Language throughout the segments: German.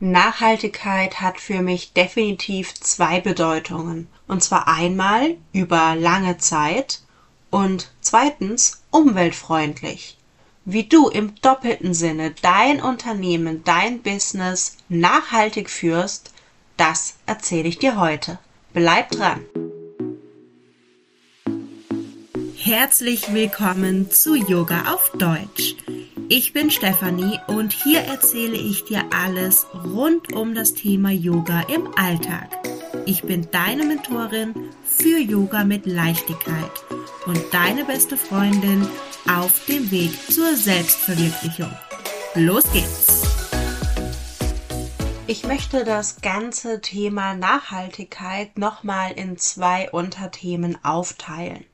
Nachhaltigkeit hat für mich definitiv zwei Bedeutungen. Und zwar einmal über lange Zeit und zweitens umweltfreundlich. Wie du im doppelten Sinne dein Unternehmen, dein Business nachhaltig führst, das erzähle ich dir heute. Bleib dran! Herzlich willkommen zu Yoga auf Deutsch. Ich bin Stefanie und hier erzähle ich dir alles rund um das Thema Yoga im Alltag. Ich bin deine Mentorin für Yoga mit Leichtigkeit und deine beste Freundin auf dem Weg zur Selbstverwirklichung. Los geht's! Ich möchte das ganze Thema Nachhaltigkeit nochmal in zwei Unterthemen aufteilen.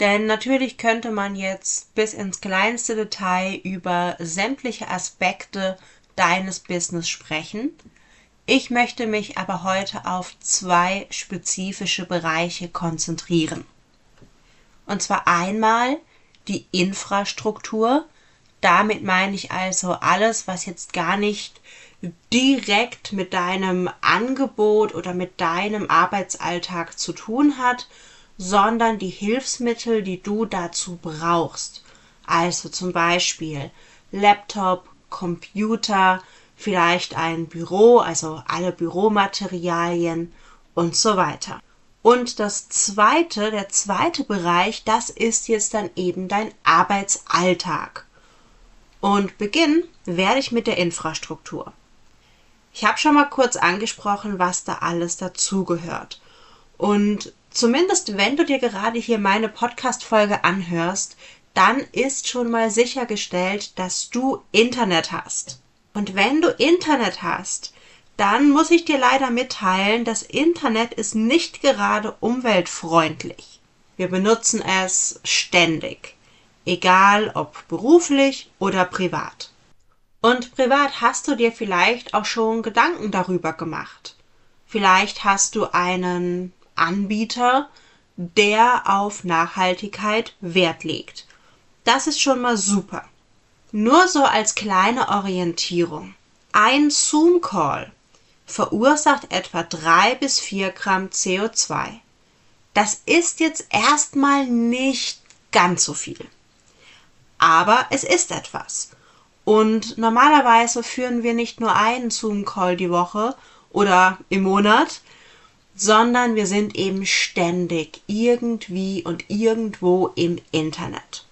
Denn natürlich könnte man jetzt bis ins kleinste Detail über sämtliche Aspekte deines Business sprechen. Ich möchte mich aber heute auf zwei spezifische Bereiche konzentrieren. Und zwar einmal die Infrastruktur. Damit meine ich also alles, was jetzt gar nicht direkt mit deinem Angebot oder mit deinem Arbeitsalltag zu tun hat, sondern die Hilfsmittel, die du dazu brauchst. Also zum Beispiel Laptop, Computer, vielleicht ein Büro, also alle Büromaterialien und so weiter. Und das zweite, der zweite Bereich, das ist jetzt dann eben dein Arbeitsalltag. Und beginnen werde ich mit der Infrastruktur. Ich habe schon mal kurz angesprochen, was da alles dazugehört. Und zumindest wenn du dir gerade hier meine Podcast-Folge anhörst, dann ist schon mal sichergestellt, dass du Internet hast. Und wenn du Internet hast, dann muss ich dir leider mitteilen, das Internet ist nicht gerade umweltfreundlich. Wir benutzen es ständig, egal ob beruflich oder privat. Und privat hast du dir vielleicht auch schon Gedanken darüber gemacht. Vielleicht hast du einen Anbieter, der auf Nachhaltigkeit Wert legt. Das ist schon mal super. Nur so als kleine Orientierung. Ein Zoom-Call verursacht etwa drei bis vier Gramm CO2. Das ist jetzt erstmal nicht ganz so viel. Aber es ist etwas. Und normalerweise führen wir nicht nur einen Zoom-Call die Woche oder im Monat, sondern wir sind eben ständig irgendwie und irgendwo im Internet.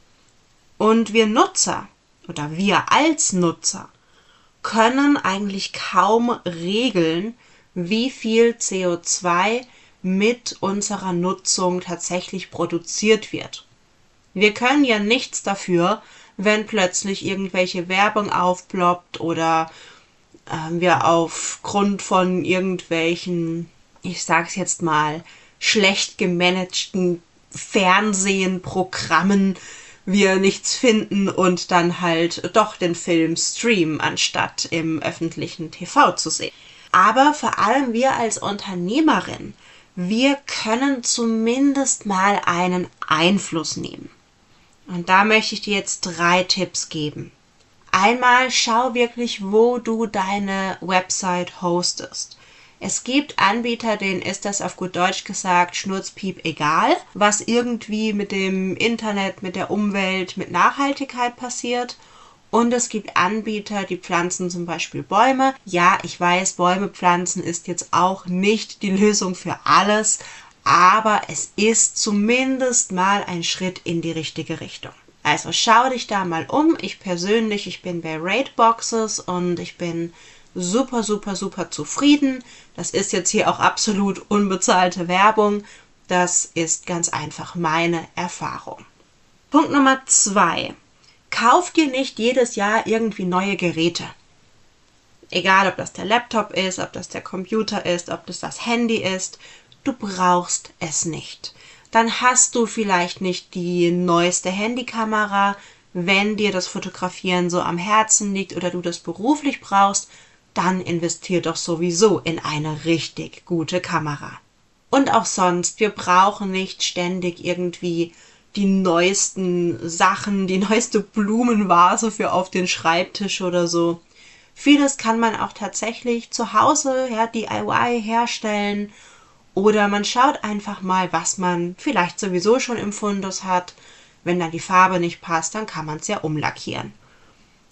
Und wir Nutzer oder wir als Nutzer können eigentlich kaum regeln, wie viel CO2 mit unserer Nutzung tatsächlich produziert wird. Wir können ja nichts dafür, wenn plötzlich irgendwelche Werbung aufploppt oder äh, wir aufgrund von irgendwelchen ich sag's jetzt mal, schlecht gemanagten Fernsehprogrammen wir nichts finden und dann halt doch den Film streamen, anstatt im öffentlichen TV zu sehen. Aber vor allem wir als Unternehmerin, wir können zumindest mal einen Einfluss nehmen. Und da möchte ich dir jetzt drei Tipps geben. Einmal schau wirklich, wo du deine Website hostest. Es gibt Anbieter, denen ist das auf gut Deutsch gesagt Schnurzpiep egal, was irgendwie mit dem Internet, mit der Umwelt, mit Nachhaltigkeit passiert. Und es gibt Anbieter, die pflanzen zum Beispiel Bäume. Ja, ich weiß, Bäume pflanzen ist jetzt auch nicht die Lösung für alles, aber es ist zumindest mal ein Schritt in die richtige Richtung. Also schau dich da mal um. Ich persönlich, ich bin bei Raidboxes und ich bin super, super, super zufrieden. Das ist jetzt hier auch absolut unbezahlte Werbung. Das ist ganz einfach meine Erfahrung. Punkt Nummer zwei. Kauf dir nicht jedes Jahr irgendwie neue Geräte. Egal, ob das der Laptop ist, ob das der Computer ist, ob das das Handy ist, du brauchst es nicht. Dann hast du vielleicht nicht die neueste Handykamera, wenn dir das Fotografieren so am Herzen liegt oder du das beruflich brauchst, dann investier doch sowieso in eine richtig gute Kamera. Und auch sonst, wir brauchen nicht ständig irgendwie die neuesten Sachen, die neueste Blumenvase für auf den Schreibtisch oder so. Vieles kann man auch tatsächlich zu Hause ja, DIY herstellen oder man schaut einfach mal, was man vielleicht sowieso schon im Fundus hat. Wenn dann die Farbe nicht passt, dann kann man es ja umlackieren.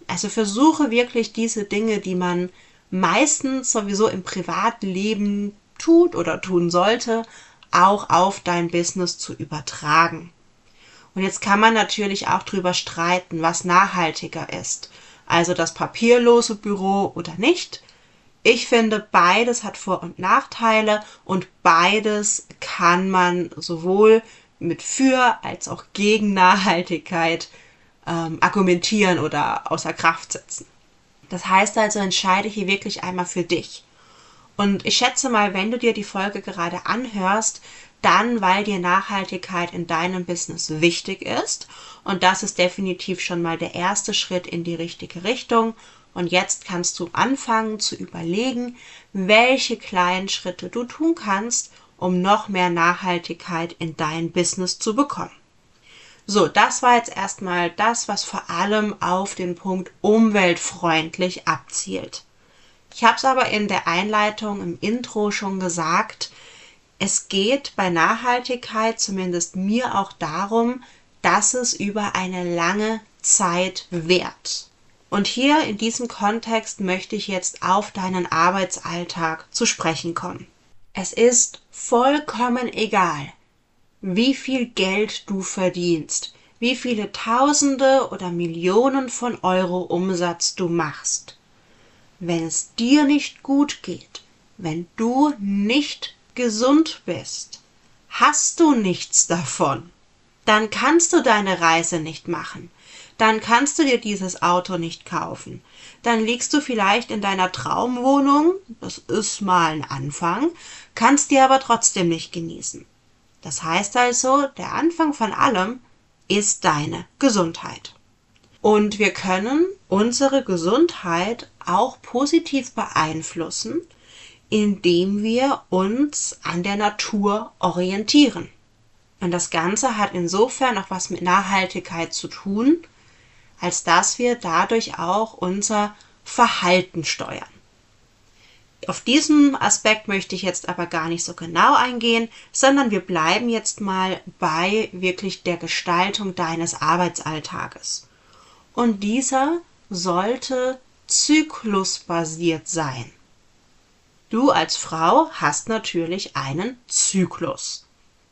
Also versuche wirklich diese Dinge, die man meistens sowieso im Privatleben tut oder tun sollte, auch auf dein Business zu übertragen. Und jetzt kann man natürlich auch drüber streiten, was nachhaltiger ist. Also das papierlose Büro oder nicht. Ich finde, beides hat Vor- und Nachteile und beides kann man sowohl mit für als auch gegen Nachhaltigkeit ähm, argumentieren oder außer Kraft setzen. Das heißt also, entscheide hier wirklich einmal für dich. Und ich schätze mal, wenn du dir die Folge gerade anhörst, dann, weil dir Nachhaltigkeit in deinem Business wichtig ist. Und das ist definitiv schon mal der erste Schritt in die richtige Richtung. Und jetzt kannst du anfangen zu überlegen, welche kleinen Schritte du tun kannst, um noch mehr Nachhaltigkeit in dein Business zu bekommen. So, das war jetzt erstmal das, was vor allem auf den Punkt umweltfreundlich abzielt. Ich habe es aber in der Einleitung im Intro schon gesagt, es geht bei Nachhaltigkeit zumindest mir auch darum, dass es über eine lange Zeit währt. Und hier in diesem Kontext möchte ich jetzt auf deinen Arbeitsalltag zu sprechen kommen. Es ist vollkommen egal, wie viel Geld du verdienst, wie viele Tausende oder Millionen von Euro Umsatz du machst. Wenn es dir nicht gut geht, wenn du nicht gesund bist, hast du nichts davon. Dann kannst du deine Reise nicht machen. Dann kannst du dir dieses Auto nicht kaufen. Dann liegst du vielleicht in deiner Traumwohnung, das ist mal ein Anfang, kannst dir aber trotzdem nicht genießen. Das heißt also, der Anfang von allem ist deine Gesundheit. Und wir können unsere Gesundheit auch positiv beeinflussen, indem wir uns an der Natur orientieren. Und das Ganze hat insofern auch was mit Nachhaltigkeit zu tun, als dass wir dadurch auch unser Verhalten steuern. Auf diesen Aspekt möchte ich jetzt aber gar nicht so genau eingehen, sondern wir bleiben jetzt mal bei wirklich der Gestaltung deines Arbeitsalltages. Und dieser sollte zyklusbasiert sein. Du als Frau hast natürlich einen Zyklus.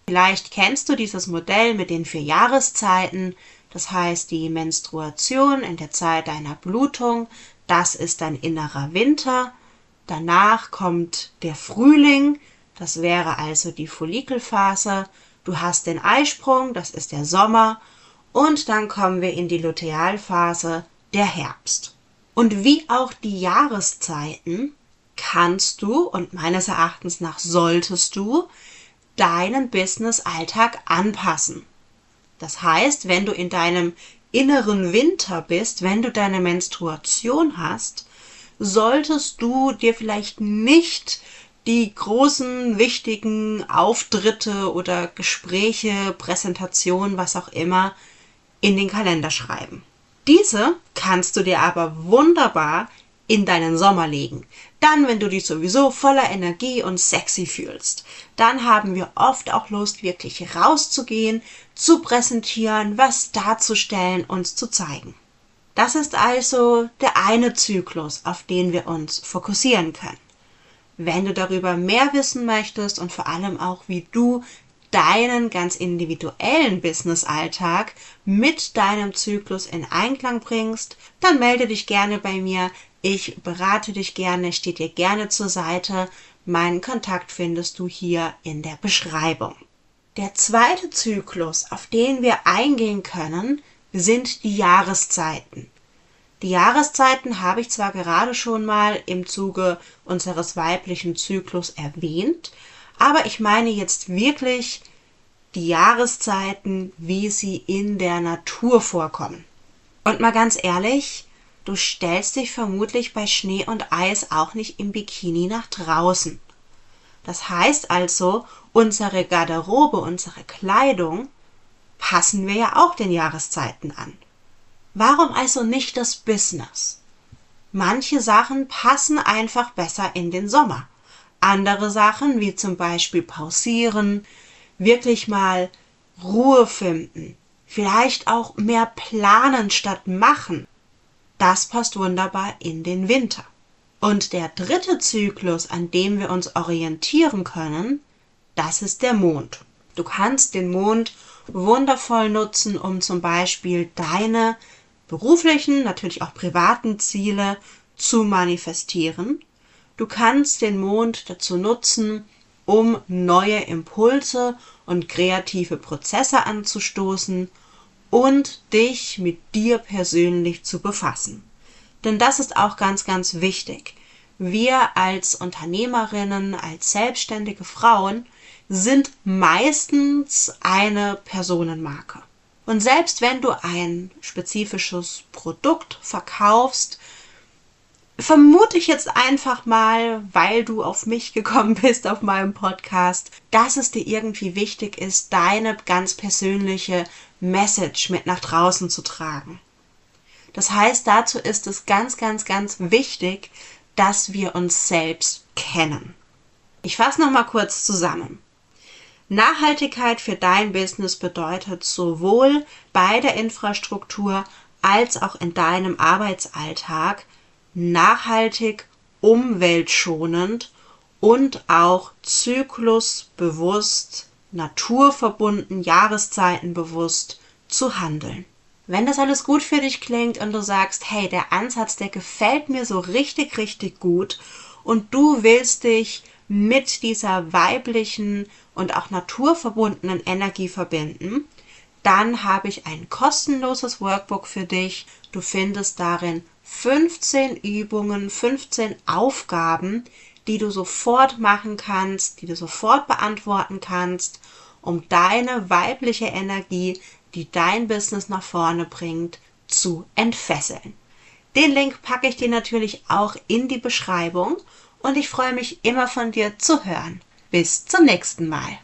Vielleicht kennst du dieses Modell mit den vier Jahreszeiten, das heißt die Menstruation in der Zeit deiner Blutung, das ist dein innerer Winter, Danach kommt der Frühling, das wäre also die Follikelphase. Du hast den Eisprung, das ist der Sommer. Und dann kommen wir in die Lutealphase, der Herbst. Und wie auch die Jahreszeiten kannst du und meines Erachtens nach solltest du deinen Business-Alltag anpassen. Das heißt, wenn du in deinem inneren Winter bist, wenn du deine Menstruation hast, solltest du dir vielleicht nicht die großen, wichtigen Auftritte oder Gespräche, Präsentationen, was auch immer, in den Kalender schreiben. Diese kannst du dir aber wunderbar in deinen Sommer legen. Dann, wenn du dich sowieso voller Energie und sexy fühlst, dann haben wir oft auch Lust, wirklich rauszugehen, zu präsentieren, was darzustellen, uns zu zeigen. Das ist also der eine Zyklus, auf den wir uns fokussieren können. Wenn du darüber mehr wissen möchtest und vor allem auch, wie du deinen ganz individuellen Business-Alltag mit deinem Zyklus in Einklang bringst, dann melde dich gerne bei mir. Ich berate dich gerne, stehe dir gerne zur Seite. Meinen Kontakt findest du hier in der Beschreibung. Der zweite Zyklus, auf den wir eingehen können, sind die Jahreszeiten. Die Jahreszeiten habe ich zwar gerade schon mal im Zuge unseres weiblichen Zyklus erwähnt, aber ich meine jetzt wirklich die Jahreszeiten, wie sie in der Natur vorkommen. Und mal ganz ehrlich, du stellst dich vermutlich bei Schnee und Eis auch nicht im Bikini nach draußen. Das heißt also, unsere Garderobe, unsere Kleidung passen wir ja auch den Jahreszeiten an. Warum also nicht das Business? Manche Sachen passen einfach besser in den Sommer. Andere Sachen, wie zum Beispiel pausieren, wirklich mal Ruhe finden, vielleicht auch mehr planen statt machen, das passt wunderbar in den Winter. Und der dritte Zyklus, an dem wir uns orientieren können, das ist der Mond. Du kannst den Mond wundervoll nutzen, um zum Beispiel deine beruflichen, natürlich auch privaten Ziele zu manifestieren. Du kannst den Mond dazu nutzen, um neue Impulse und kreative Prozesse anzustoßen und dich mit dir persönlich zu befassen. Denn das ist auch ganz, ganz wichtig. Wir als Unternehmerinnen, als selbstständige Frauen sind meistens eine Personenmarke. Und selbst wenn du ein spezifisches Produkt verkaufst, vermute ich jetzt einfach mal, weil du auf mich gekommen bist auf meinem Podcast, dass es dir irgendwie wichtig ist, deine ganz persönliche Message mit nach draußen zu tragen. Das heißt, dazu ist es ganz, ganz, ganz wichtig, dass wir uns selbst kennen. Ich fasse noch mal kurz zusammen. Nachhaltigkeit für dein Business bedeutet sowohl bei der Infrastruktur als auch in deinem Arbeitsalltag nachhaltig, umweltschonend und auch zyklusbewusst, naturverbunden, jahreszeitenbewusst zu handeln. Wenn das alles gut für dich klingt und du sagst, hey, der Ansatz, der gefällt mir so richtig, richtig gut und du willst dich mit dieser weiblichen und auch naturverbundenen Energie verbinden, dann habe ich ein kostenloses Workbook für dich. Du findest darin 15 Übungen, 15 Aufgaben, die du sofort machen kannst, die du sofort beantworten kannst, um deine weibliche Energie, die dein Business nach vorne bringt, zu entfesseln. Den Link packe ich dir natürlich auch in die Beschreibung und ich freue mich immer von dir zu hören. Bis zum nächsten Mal.